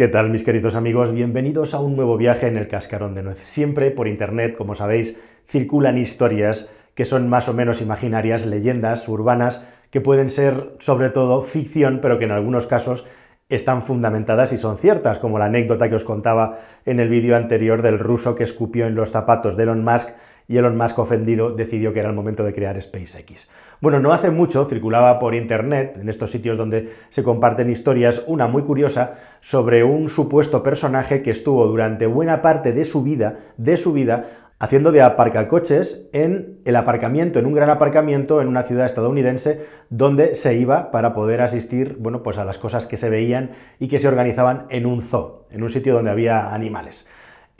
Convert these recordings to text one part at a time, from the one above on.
¿Qué tal mis queridos amigos? Bienvenidos a un nuevo viaje en el cascarón de nuez. Siempre por internet, como sabéis, circulan historias que son más o menos imaginarias, leyendas urbanas, que pueden ser sobre todo ficción, pero que en algunos casos están fundamentadas y son ciertas, como la anécdota que os contaba en el vídeo anterior del ruso que escupió en los zapatos de Elon Musk y Elon Musk ofendido decidió que era el momento de crear SpaceX. Bueno, no hace mucho circulaba por internet, en estos sitios donde se comparten historias, una muy curiosa sobre un supuesto personaje que estuvo durante buena parte de su vida, de su vida, haciendo de aparcacoches en el aparcamiento, en un gran aparcamiento en una ciudad estadounidense donde se iba para poder asistir, bueno, pues a las cosas que se veían y que se organizaban en un zoo, en un sitio donde había animales.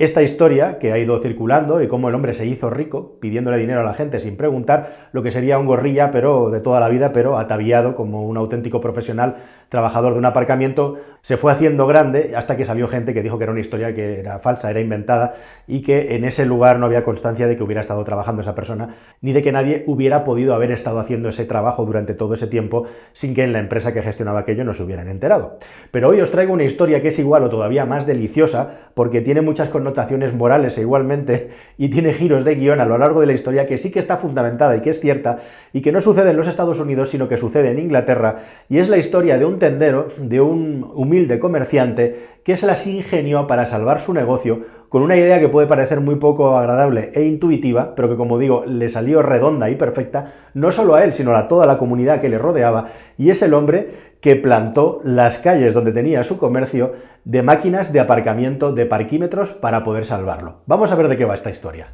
Esta historia que ha ido circulando y cómo el hombre se hizo rico pidiéndole dinero a la gente sin preguntar, lo que sería un gorrilla, pero de toda la vida, pero ataviado como un auténtico profesional, trabajador de un aparcamiento, se fue haciendo grande hasta que salió gente que dijo que era una historia que era falsa, era inventada y que en ese lugar no había constancia de que hubiera estado trabajando esa persona, ni de que nadie hubiera podido haber estado haciendo ese trabajo durante todo ese tiempo sin que en la empresa que gestionaba aquello no se hubieran enterado. Pero hoy os traigo una historia que es igual o todavía más deliciosa porque tiene muchas connotaciones morales e igualmente y tiene giros de guion a lo largo de la historia que sí que está fundamentada y que es cierta y que no sucede en los Estados Unidos sino que sucede en Inglaterra y es la historia de un tendero, de un humilde comerciante que se las ingenió para salvar su negocio con una idea que puede parecer muy poco agradable e intuitiva, pero que como digo, le salió redonda y perfecta, no solo a él, sino a toda la comunidad que le rodeaba, y es el hombre que plantó las calles donde tenía su comercio de máquinas de aparcamiento de parquímetros para poder salvarlo. Vamos a ver de qué va esta historia.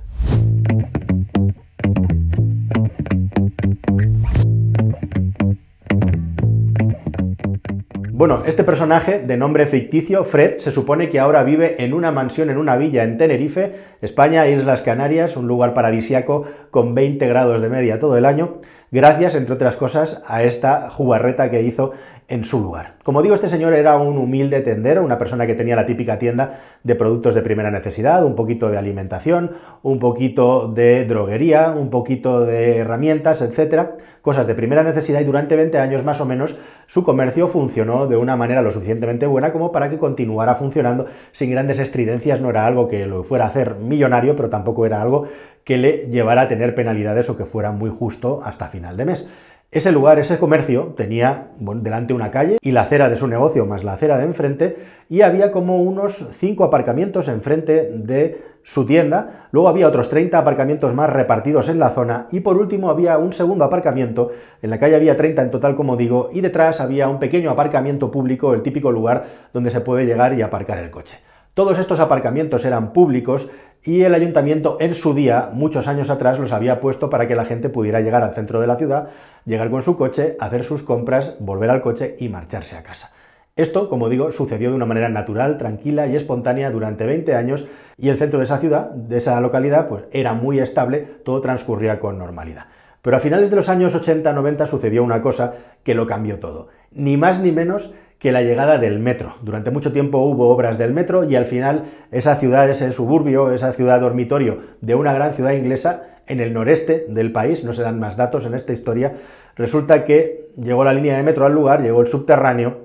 Bueno, este personaje de nombre ficticio, Fred, se supone que ahora vive en una mansión en una villa en Tenerife, España, Islas Canarias, un lugar paradisiaco con 20 grados de media todo el año, gracias, entre otras cosas, a esta jugarreta que hizo en su lugar. Como digo, este señor era un humilde tendero, una persona que tenía la típica tienda de productos de primera necesidad, un poquito de alimentación, un poquito de droguería, un poquito de herramientas, etcétera, cosas de primera necesidad y durante 20 años más o menos su comercio funcionó de una manera lo suficientemente buena como para que continuara funcionando sin grandes estridencias, no era algo que lo fuera a hacer millonario, pero tampoco era algo que le llevara a tener penalidades o que fuera muy justo hasta final de mes. Ese lugar, ese comercio, tenía delante una calle y la acera de su negocio más la acera de enfrente, y había como unos 5 aparcamientos enfrente de su tienda, luego había otros 30 aparcamientos más repartidos en la zona, y por último había un segundo aparcamiento, en la calle había 30 en total como digo, y detrás había un pequeño aparcamiento público, el típico lugar donde se puede llegar y aparcar el coche. Todos estos aparcamientos eran públicos y el ayuntamiento en su día, muchos años atrás, los había puesto para que la gente pudiera llegar al centro de la ciudad, llegar con su coche, hacer sus compras, volver al coche y marcharse a casa. Esto, como digo, sucedió de una manera natural, tranquila y espontánea durante 20 años y el centro de esa ciudad, de esa localidad, pues era muy estable, todo transcurría con normalidad. Pero a finales de los años 80-90 sucedió una cosa que lo cambió todo. Ni más ni menos que la llegada del metro. Durante mucho tiempo hubo obras del metro y al final esa ciudad, ese suburbio, esa ciudad dormitorio de una gran ciudad inglesa en el noreste del país, no se dan más datos en esta historia, resulta que llegó la línea de metro al lugar, llegó el subterráneo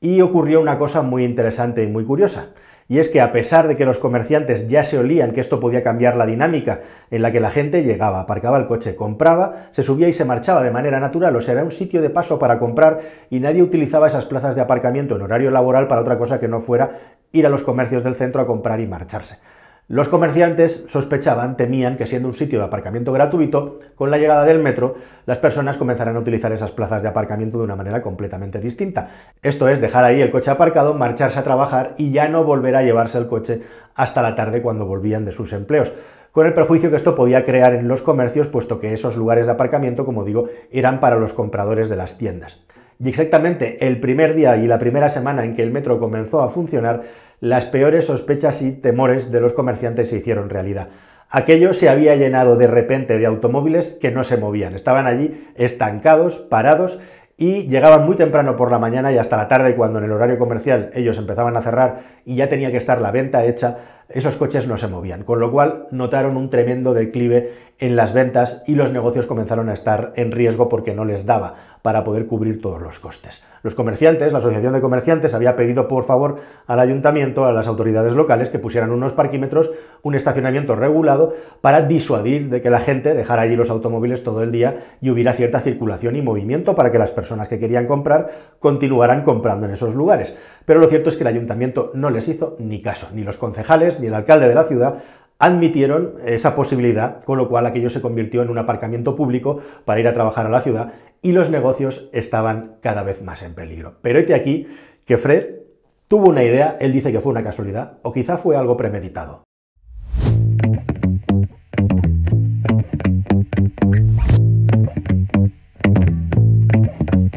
y ocurrió una cosa muy interesante y muy curiosa. Y es que a pesar de que los comerciantes ya se olían que esto podía cambiar la dinámica en la que la gente llegaba, aparcaba el coche, compraba, se subía y se marchaba de manera natural, o sea, era un sitio de paso para comprar y nadie utilizaba esas plazas de aparcamiento en horario laboral para otra cosa que no fuera ir a los comercios del centro a comprar y marcharse. Los comerciantes sospechaban, temían que siendo un sitio de aparcamiento gratuito, con la llegada del metro, las personas comenzarán a utilizar esas plazas de aparcamiento de una manera completamente distinta. Esto es, dejar ahí el coche aparcado, marcharse a trabajar y ya no volver a llevarse el coche hasta la tarde cuando volvían de sus empleos con el perjuicio que esto podía crear en los comercios, puesto que esos lugares de aparcamiento, como digo, eran para los compradores de las tiendas. Y exactamente el primer día y la primera semana en que el metro comenzó a funcionar, las peores sospechas y temores de los comerciantes se hicieron realidad. Aquello se había llenado de repente de automóviles que no se movían, estaban allí estancados, parados y llegaban muy temprano por la mañana y hasta la tarde cuando en el horario comercial ellos empezaban a cerrar y ya tenía que estar la venta hecha, esos coches no se movían, con lo cual notaron un tremendo declive en las ventas y los negocios comenzaron a estar en riesgo porque no les daba para poder cubrir todos los costes. Los comerciantes, la Asociación de Comerciantes, había pedido por favor al ayuntamiento, a las autoridades locales, que pusieran unos parquímetros, un estacionamiento regulado, para disuadir de que la gente dejara allí los automóviles todo el día y hubiera cierta circulación y movimiento para que las personas que querían comprar continuaran comprando en esos lugares. Pero lo cierto es que el ayuntamiento no les hizo ni caso, ni los concejales, ni el alcalde de la ciudad admitieron esa posibilidad, con lo cual aquello se convirtió en un aparcamiento público para ir a trabajar a la ciudad y los negocios estaban cada vez más en peligro. Pero este aquí que Fred tuvo una idea, él dice que fue una casualidad o quizá fue algo premeditado.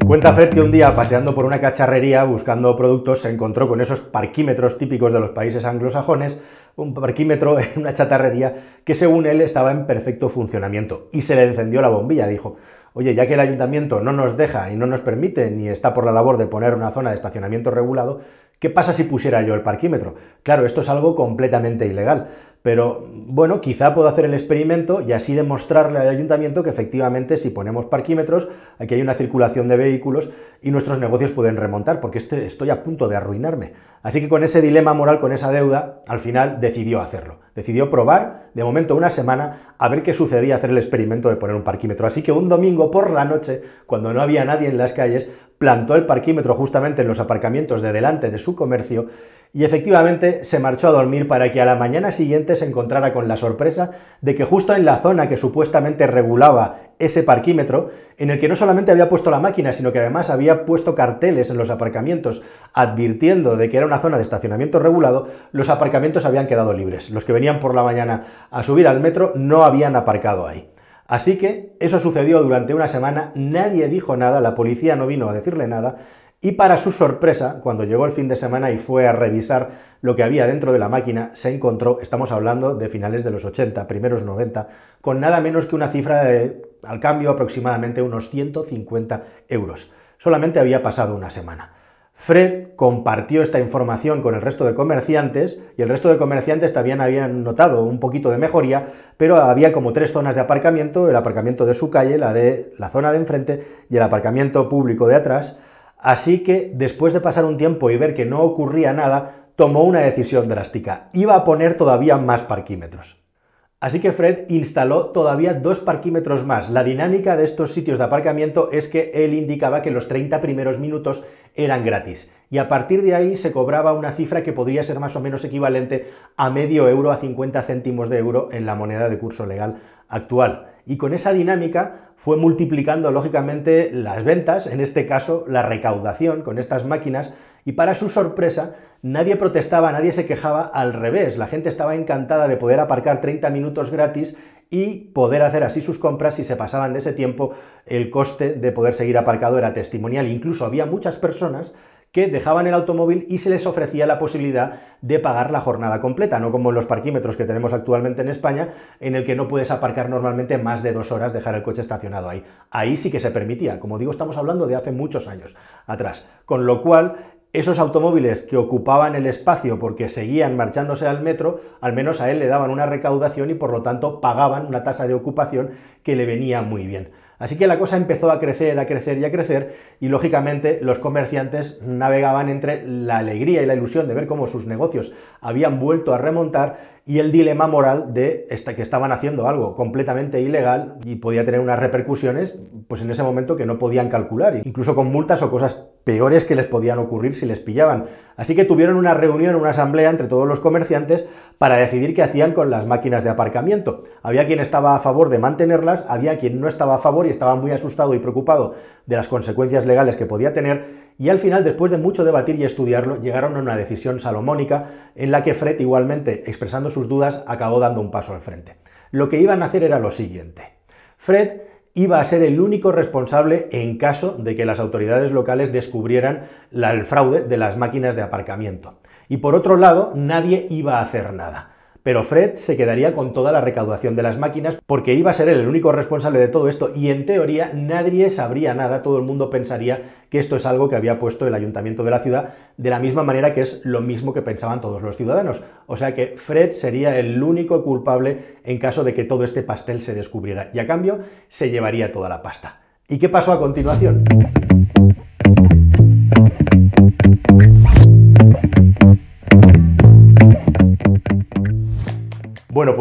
Cuenta Fred que un día, paseando por una cacharrería buscando productos, se encontró con esos parquímetros típicos de los países anglosajones, un parquímetro en una chatarrería que según él estaba en perfecto funcionamiento y se le encendió la bombilla. Dijo, oye, ya que el ayuntamiento no nos deja y no nos permite ni está por la labor de poner una zona de estacionamiento regulado, ¿Qué pasa si pusiera yo el parquímetro? Claro, esto es algo completamente ilegal, pero bueno, quizá puedo hacer el experimento y así demostrarle al ayuntamiento que efectivamente si ponemos parquímetros, aquí hay una circulación de vehículos y nuestros negocios pueden remontar, porque este, estoy a punto de arruinarme. Así que con ese dilema moral, con esa deuda, al final decidió hacerlo. Decidió probar, de momento una semana, a ver qué sucedía hacer el experimento de poner un parquímetro. Así que un domingo por la noche, cuando no había nadie en las calles, plantó el parquímetro justamente en los aparcamientos de delante de su comercio y efectivamente se marchó a dormir para que a la mañana siguiente se encontrara con la sorpresa de que justo en la zona que supuestamente regulaba ese parquímetro, en el que no solamente había puesto la máquina, sino que además había puesto carteles en los aparcamientos advirtiendo de que era una zona de estacionamiento regulado, los aparcamientos habían quedado libres. Los que venían por la mañana a subir al metro no habían aparcado ahí. Así que eso sucedió durante una semana, nadie dijo nada, la policía no vino a decirle nada, y para su sorpresa, cuando llegó el fin de semana y fue a revisar lo que había dentro de la máquina, se encontró, estamos hablando de finales de los 80, primeros 90, con nada menos que una cifra de, al cambio aproximadamente unos 150 euros. Solamente había pasado una semana. Fred compartió esta información con el resto de comerciantes y el resto de comerciantes también habían notado un poquito de mejoría, pero había como tres zonas de aparcamiento, el aparcamiento de su calle, la de la zona de enfrente y el aparcamiento público de atrás. Así que después de pasar un tiempo y ver que no ocurría nada, tomó una decisión drástica. Iba a poner todavía más parquímetros. Así que Fred instaló todavía dos parquímetros más. La dinámica de estos sitios de aparcamiento es que él indicaba que los 30 primeros minutos eran gratis y a partir de ahí se cobraba una cifra que podría ser más o menos equivalente a medio euro a 50 céntimos de euro en la moneda de curso legal actual. Y con esa dinámica fue multiplicando lógicamente las ventas, en este caso la recaudación con estas máquinas, y para su sorpresa nadie protestaba, nadie se quejaba, al revés, la gente estaba encantada de poder aparcar 30 minutos gratis y poder hacer así sus compras si se pasaban de ese tiempo, el coste de poder seguir aparcado era testimonial. Incluso había muchas personas que dejaban el automóvil y se les ofrecía la posibilidad de pagar la jornada completa, no como en los parquímetros que tenemos actualmente en España, en el que no puedes aparcar normalmente más de dos horas, dejar el coche estacionado ahí. Ahí sí que se permitía, como digo, estamos hablando de hace muchos años atrás, con lo cual esos automóviles que ocupaban el espacio porque seguían marchándose al metro, al menos a él le daban una recaudación y por lo tanto pagaban una tasa de ocupación que le venía muy bien. Así que la cosa empezó a crecer, a crecer y a crecer y lógicamente los comerciantes navegaban entre la alegría y la ilusión de ver cómo sus negocios habían vuelto a remontar y el dilema moral de que estaban haciendo algo completamente ilegal y podía tener unas repercusiones pues en ese momento que no podían calcular, incluso con multas o cosas peores que les podían ocurrir si les pillaban. Así que tuvieron una reunión, una asamblea entre todos los comerciantes para decidir qué hacían con las máquinas de aparcamiento. Había quien estaba a favor de mantenerlas, había quien no estaba a favor y estaba muy asustado y preocupado de las consecuencias legales que podía tener. Y al final, después de mucho debatir y estudiarlo, llegaron a una decisión salomónica en la que Fred, igualmente expresando sus dudas, acabó dando un paso al frente. Lo que iban a hacer era lo siguiente. Fred iba a ser el único responsable en caso de que las autoridades locales descubrieran el fraude de las máquinas de aparcamiento. Y por otro lado, nadie iba a hacer nada. Pero Fred se quedaría con toda la recaudación de las máquinas porque iba a ser él el único responsable de todo esto y en teoría nadie sabría nada, todo el mundo pensaría que esto es algo que había puesto el ayuntamiento de la ciudad de la misma manera que es lo mismo que pensaban todos los ciudadanos. O sea que Fred sería el único culpable en caso de que todo este pastel se descubriera y a cambio se llevaría toda la pasta. ¿Y qué pasó a continuación?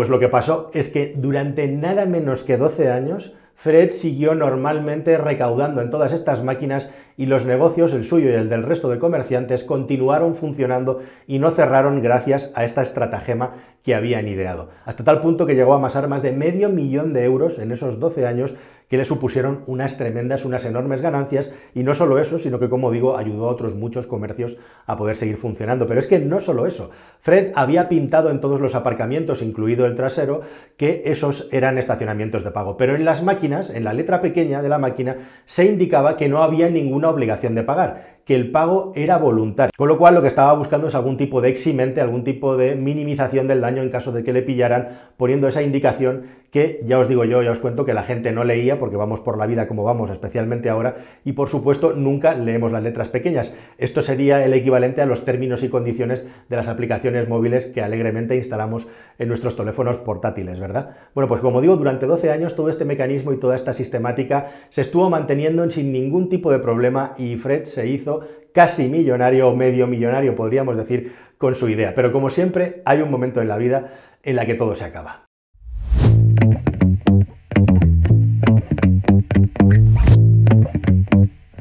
Lo que pasó es que durante nada menos que 12 años, Fred siguió normalmente recaudando en todas estas máquinas y los negocios, el suyo y el del resto de comerciantes, continuaron funcionando y no cerraron gracias a esta estratagema que habían ideado. Hasta tal punto que llegó a amasar más de medio millón de euros en esos 12 años que le supusieron unas tremendas, unas enormes ganancias. Y no solo eso, sino que como digo, ayudó a otros muchos comercios a poder seguir funcionando. Pero es que no solo eso, Fred había pintado en todos los aparcamientos, incluido el trasero, que esos eran estacionamientos de pago, pero en las máquinas, en la letra pequeña de la máquina, se indicaba que no había ninguna obligación de pagar, que el pago era voluntario. Con lo cual lo que estaba buscando es algún tipo de eximente, algún tipo de minimización del daño en caso de que le pillaran, poniendo esa indicación que ya os digo yo, ya os cuento que la gente no leía porque vamos por la vida como vamos, especialmente ahora, y por supuesto nunca leemos las letras pequeñas. Esto sería el equivalente a los términos y condiciones de las aplicaciones móviles que alegremente instalamos en nuestros teléfonos portátiles, ¿verdad? Bueno, pues como digo, durante 12 años todo este mecanismo y toda esta sistemática se estuvo manteniendo sin ningún tipo de problema y Fred se hizo casi millonario o medio millonario, podríamos decir, con su idea. Pero como siempre, hay un momento en la vida en la que todo se acaba.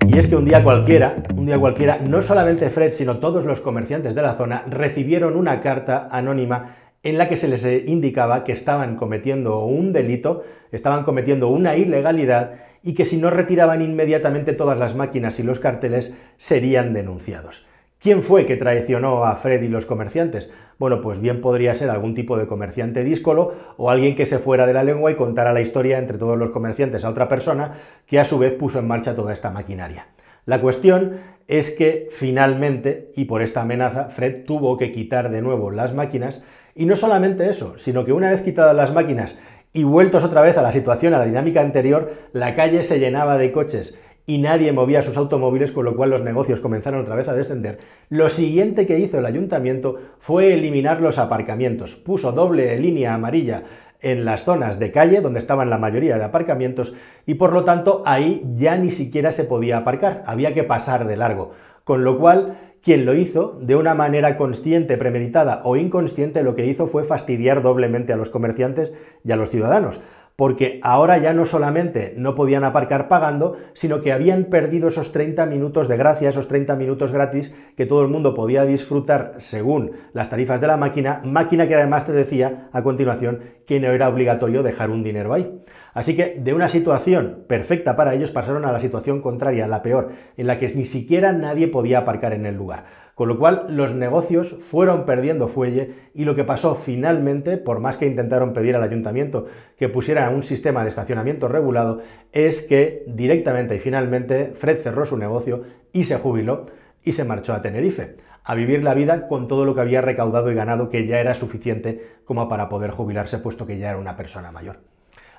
Y es que un día cualquiera, un día cualquiera, no solamente Fred, sino todos los comerciantes de la zona recibieron una carta anónima en la que se les indicaba que estaban cometiendo un delito, estaban cometiendo una ilegalidad y que si no retiraban inmediatamente todas las máquinas y los carteles serían denunciados. ¿Quién fue que traicionó a Fred y los comerciantes? Bueno, pues bien podría ser algún tipo de comerciante díscolo o alguien que se fuera de la lengua y contara la historia entre todos los comerciantes a otra persona que a su vez puso en marcha toda esta maquinaria. La cuestión es que finalmente, y por esta amenaza, Fred tuvo que quitar de nuevo las máquinas, y no solamente eso, sino que una vez quitadas las máquinas y vueltos otra vez a la situación, a la dinámica anterior, la calle se llenaba de coches y nadie movía sus automóviles, con lo cual los negocios comenzaron otra vez a descender. Lo siguiente que hizo el ayuntamiento fue eliminar los aparcamientos. Puso doble línea amarilla en las zonas de calle donde estaban la mayoría de aparcamientos y por lo tanto ahí ya ni siquiera se podía aparcar, había que pasar de largo. Con lo cual, quien lo hizo de una manera consciente, premeditada o inconsciente, lo que hizo fue fastidiar doblemente a los comerciantes y a los ciudadanos porque ahora ya no solamente no podían aparcar pagando, sino que habían perdido esos 30 minutos de gracia, esos 30 minutos gratis que todo el mundo podía disfrutar según las tarifas de la máquina, máquina que además te decía a continuación que no era obligatorio dejar un dinero ahí. Así que de una situación perfecta para ellos pasaron a la situación contraria, la peor, en la que ni siquiera nadie podía aparcar en el lugar. Con lo cual los negocios fueron perdiendo fuelle y lo que pasó finalmente, por más que intentaron pedir al ayuntamiento que pusiera un sistema de estacionamiento regulado, es que directamente y finalmente Fred cerró su negocio y se jubiló y se marchó a Tenerife, a vivir la vida con todo lo que había recaudado y ganado, que ya era suficiente como para poder jubilarse, puesto que ya era una persona mayor.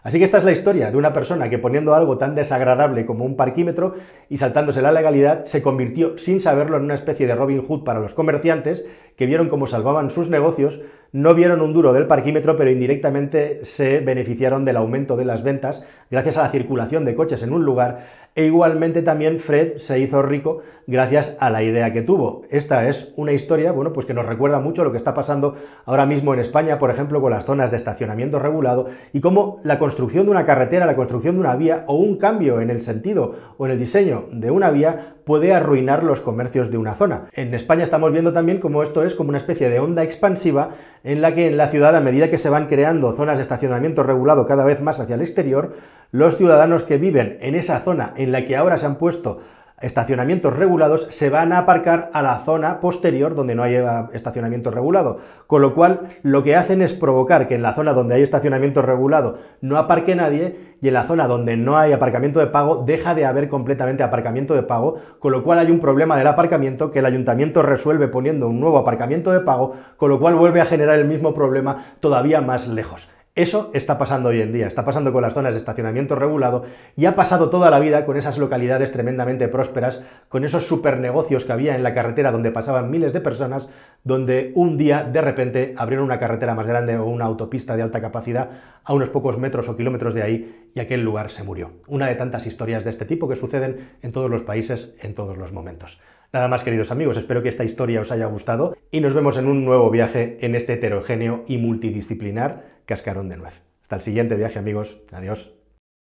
Así que esta es la historia de una persona que poniendo algo tan desagradable como un parquímetro y saltándose la legalidad, se convirtió sin saberlo en una especie de Robin Hood para los comerciantes que vieron cómo salvaban sus negocios, no vieron un duro del parquímetro, pero indirectamente se beneficiaron del aumento de las ventas gracias a la circulación de coches en un lugar e igualmente también Fred se hizo rico gracias a la idea que tuvo. Esta es una historia, bueno, pues que nos recuerda mucho lo que está pasando ahora mismo en España, por ejemplo, con las zonas de estacionamiento regulado y cómo la construcción de una carretera, la construcción de una vía o un cambio en el sentido o en el diseño de una vía puede arruinar los comercios de una zona. En España estamos viendo también cómo esto es como una especie de onda expansiva en la que en la ciudad, a medida que se van creando zonas de estacionamiento regulado cada vez más hacia el exterior, los ciudadanos que viven en esa zona en la que ahora se han puesto estacionamientos regulados se van a aparcar a la zona posterior donde no hay estacionamiento regulado. Con lo cual, lo que hacen es provocar que en la zona donde hay estacionamiento regulado no aparque nadie y en la zona donde no hay aparcamiento de pago deja de haber completamente aparcamiento de pago, con lo cual hay un problema del aparcamiento que el ayuntamiento resuelve poniendo un nuevo aparcamiento de pago, con lo cual vuelve a generar el mismo problema todavía más lejos. Eso está pasando hoy en día, está pasando con las zonas de estacionamiento regulado y ha pasado toda la vida con esas localidades tremendamente prósperas, con esos supernegocios que había en la carretera donde pasaban miles de personas, donde un día de repente abrieron una carretera más grande o una autopista de alta capacidad a unos pocos metros o kilómetros de ahí y aquel lugar se murió. Una de tantas historias de este tipo que suceden en todos los países en todos los momentos. Nada más queridos amigos, espero que esta historia os haya gustado y nos vemos en un nuevo viaje en este heterogéneo y multidisciplinar cascarón de nuez. Hasta el siguiente viaje amigos, adiós.